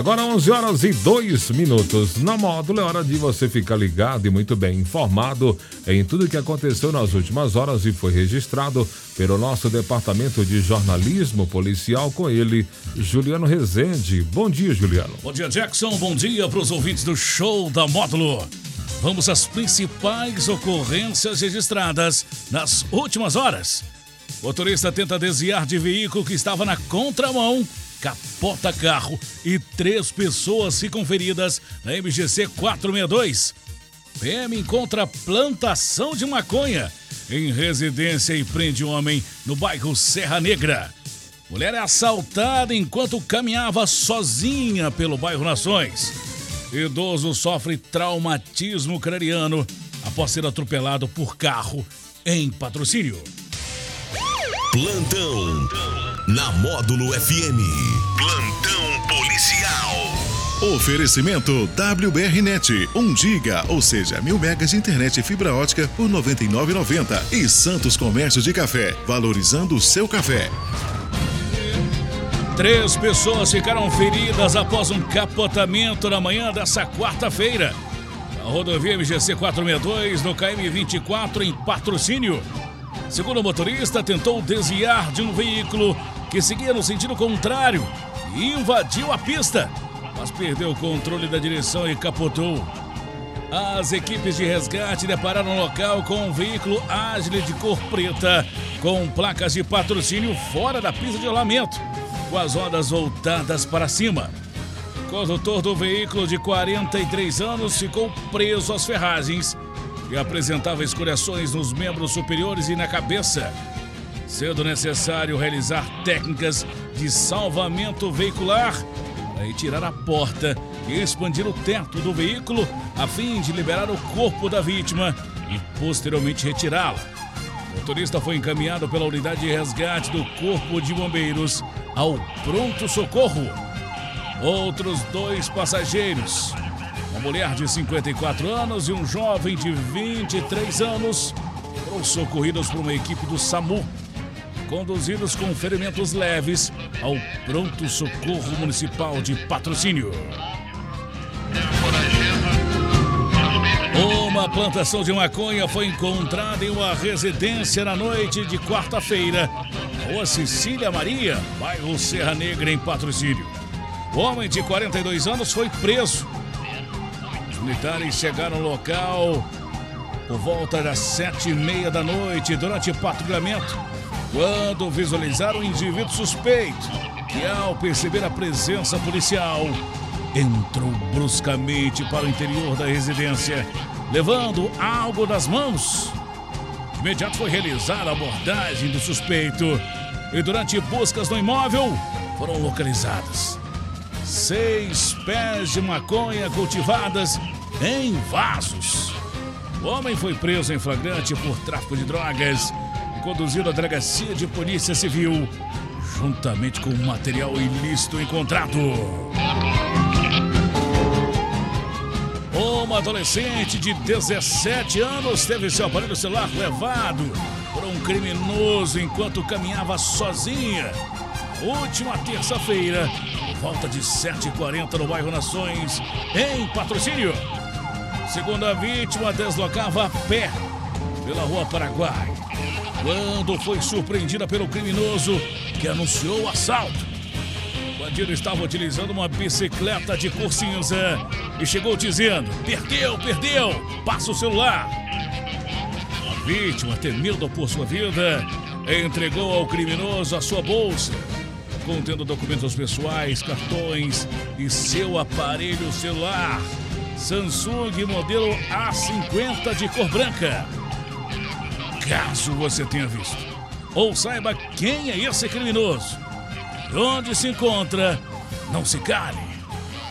Agora 11 horas e 2 minutos. Na módulo é hora de você ficar ligado e muito bem informado em tudo que aconteceu nas últimas horas e foi registrado pelo nosso departamento de jornalismo policial com ele, Juliano Rezende. Bom dia, Juliano. Bom dia, Jackson. Bom dia para os ouvintes do show da módulo. Vamos às principais ocorrências registradas nas últimas horas. Motorista tenta desviar de veículo que estava na contramão capota carro e três pessoas ficam feridas na MGC 462. PM encontra plantação de maconha em residência e prende homem no bairro Serra Negra. Mulher é assaltada enquanto caminhava sozinha pelo bairro Nações. Idoso sofre traumatismo craniano após ser atropelado por carro em patrocínio. Plantão na Módulo FM. Plantão policial. Oferecimento WBRnet, 1 giga, ou seja, mil megas de internet e fibra ótica por R$ 99,90. E Santos Comércio de Café, valorizando o seu café. Três pessoas ficaram feridas após um capotamento na manhã dessa quarta-feira. A rodovia MGC 462 no KM 24 em patrocínio. Segundo o motorista, tentou desviar de um veículo que seguia no sentido contrário e invadiu a pista, mas perdeu o controle da direção e capotou. As equipes de resgate depararam no local com um veículo ágil de cor preta, com placas de patrocínio fora da pista de rolamento, com as rodas voltadas para cima. O condutor do veículo de 43 anos ficou preso às ferragens e apresentava escoriações nos membros superiores e na cabeça, sendo necessário realizar técnicas de salvamento veicular para retirar a porta e expandir o teto do veículo a fim de liberar o corpo da vítima e posteriormente retirá-la. O motorista foi encaminhado pela unidade de resgate do Corpo de Bombeiros ao pronto socorro. Outros dois passageiros uma mulher de 54 anos e um jovem de 23 anos foram socorridos por uma equipe do SAMU, conduzidos com ferimentos leves ao pronto socorro municipal de patrocínio. Uma plantação de maconha foi encontrada em uma residência na noite de quarta-feira, rua Cecília Maria, bairro Serra Negra, em patrocínio. O homem de 42 anos foi preso militares chegaram no local por volta das sete e meia da noite durante patrulhamento, quando visualizaram um indivíduo suspeito que, ao perceber a presença policial, entrou bruscamente para o interior da residência, levando algo nas mãos. De imediato foi realizada a abordagem do suspeito e, durante buscas no imóvel, foram localizadas seis pés de maconha cultivadas em vasos. O homem foi preso em flagrante por tráfico de drogas conduzido à delegacia de polícia civil, juntamente com o material ilícito encontrado. Uma adolescente de 17 anos teve seu aparelho celular levado por um criminoso enquanto caminhava sozinha. Última terça-feira, volta de 7h40 no bairro Nações, em patrocínio. Segundo a vítima, deslocava a pé pela rua Paraguai, quando foi surpreendida pelo criminoso que anunciou o assalto. O bandido estava utilizando uma bicicleta de cor cinza e chegou dizendo: Perdeu, perdeu, passa o celular. A vítima, temida por sua vida, entregou ao criminoso a sua bolsa contendo documentos pessoais, cartões e seu aparelho celular. Samsung modelo A50 de cor branca. Caso você tenha visto ou saiba quem é esse criminoso, onde se encontra, não se cale.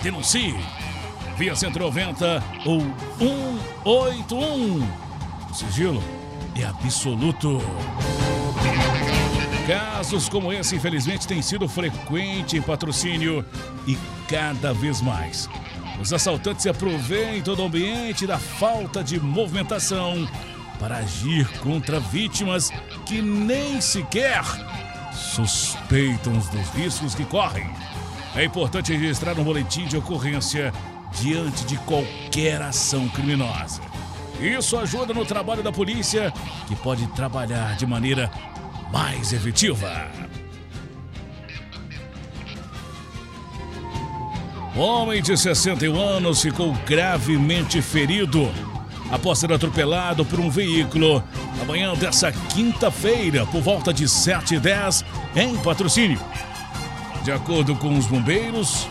Denuncie via 190 ou 181. O sigilo é absoluto. Casos como esse, infelizmente, têm sido frequentes em patrocínio e cada vez mais. Os assaltantes se aproveitam do ambiente da falta de movimentação para agir contra vítimas que nem sequer suspeitam dos riscos que correm. É importante registrar um boletim de ocorrência diante de qualquer ação criminosa. Isso ajuda no trabalho da polícia, que pode trabalhar de maneira mais efetiva. Homem de 61 anos ficou gravemente ferido após ser atropelado por um veículo na manhã dessa quinta-feira, por volta de 7h10, em patrocínio. De acordo com os bombeiros,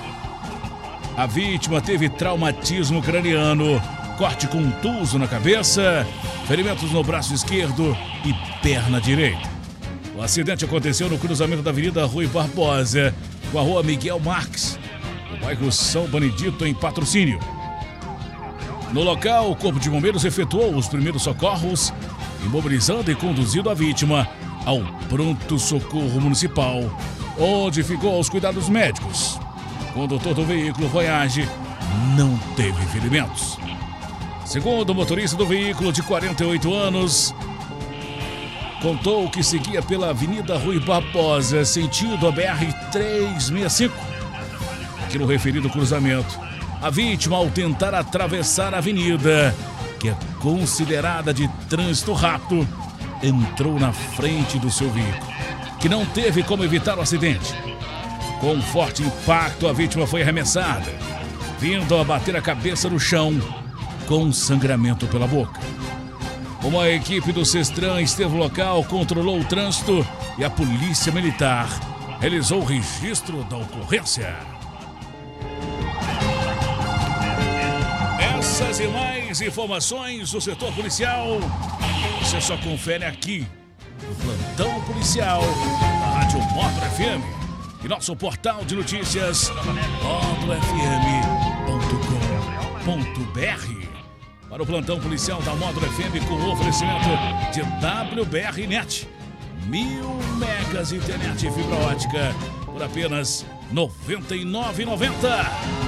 a vítima teve traumatismo craniano, corte contuso na cabeça, ferimentos no braço esquerdo e perna direita. O acidente aconteceu no cruzamento da Avenida Rui Barbosa com a Rua Miguel Marques, no bairro São Benedito, em patrocínio. No local, o Corpo de Bombeiros efetuou os primeiros socorros, imobilizando e conduzindo a vítima ao pronto socorro municipal, onde ficou aos cuidados médicos. O condutor do veículo Voyage não teve ferimentos. Segundo o motorista do veículo de 48 anos, contou que seguia pela Avenida Rui Barbosa, sentido a BR-365. Aqui no referido cruzamento, a vítima, ao tentar atravessar a avenida, que é considerada de trânsito rápido, entrou na frente do seu veículo, que não teve como evitar o acidente. Com um forte impacto, a vítima foi arremessada, vindo a bater a cabeça no chão, com sangramento pela boca. Uma equipe do Cestran esteve local, controlou o trânsito e a polícia militar realizou o registro da ocorrência. Essas e mais informações do setor policial você só confere aqui no Plantão Policial da Rádio Módulo FM e nosso portal de notícias módulofm.com.br para o plantão policial da Módulo FM com o oferecimento de WBR Net. Mil megas internet fibra ótica por apenas R$ 99,90.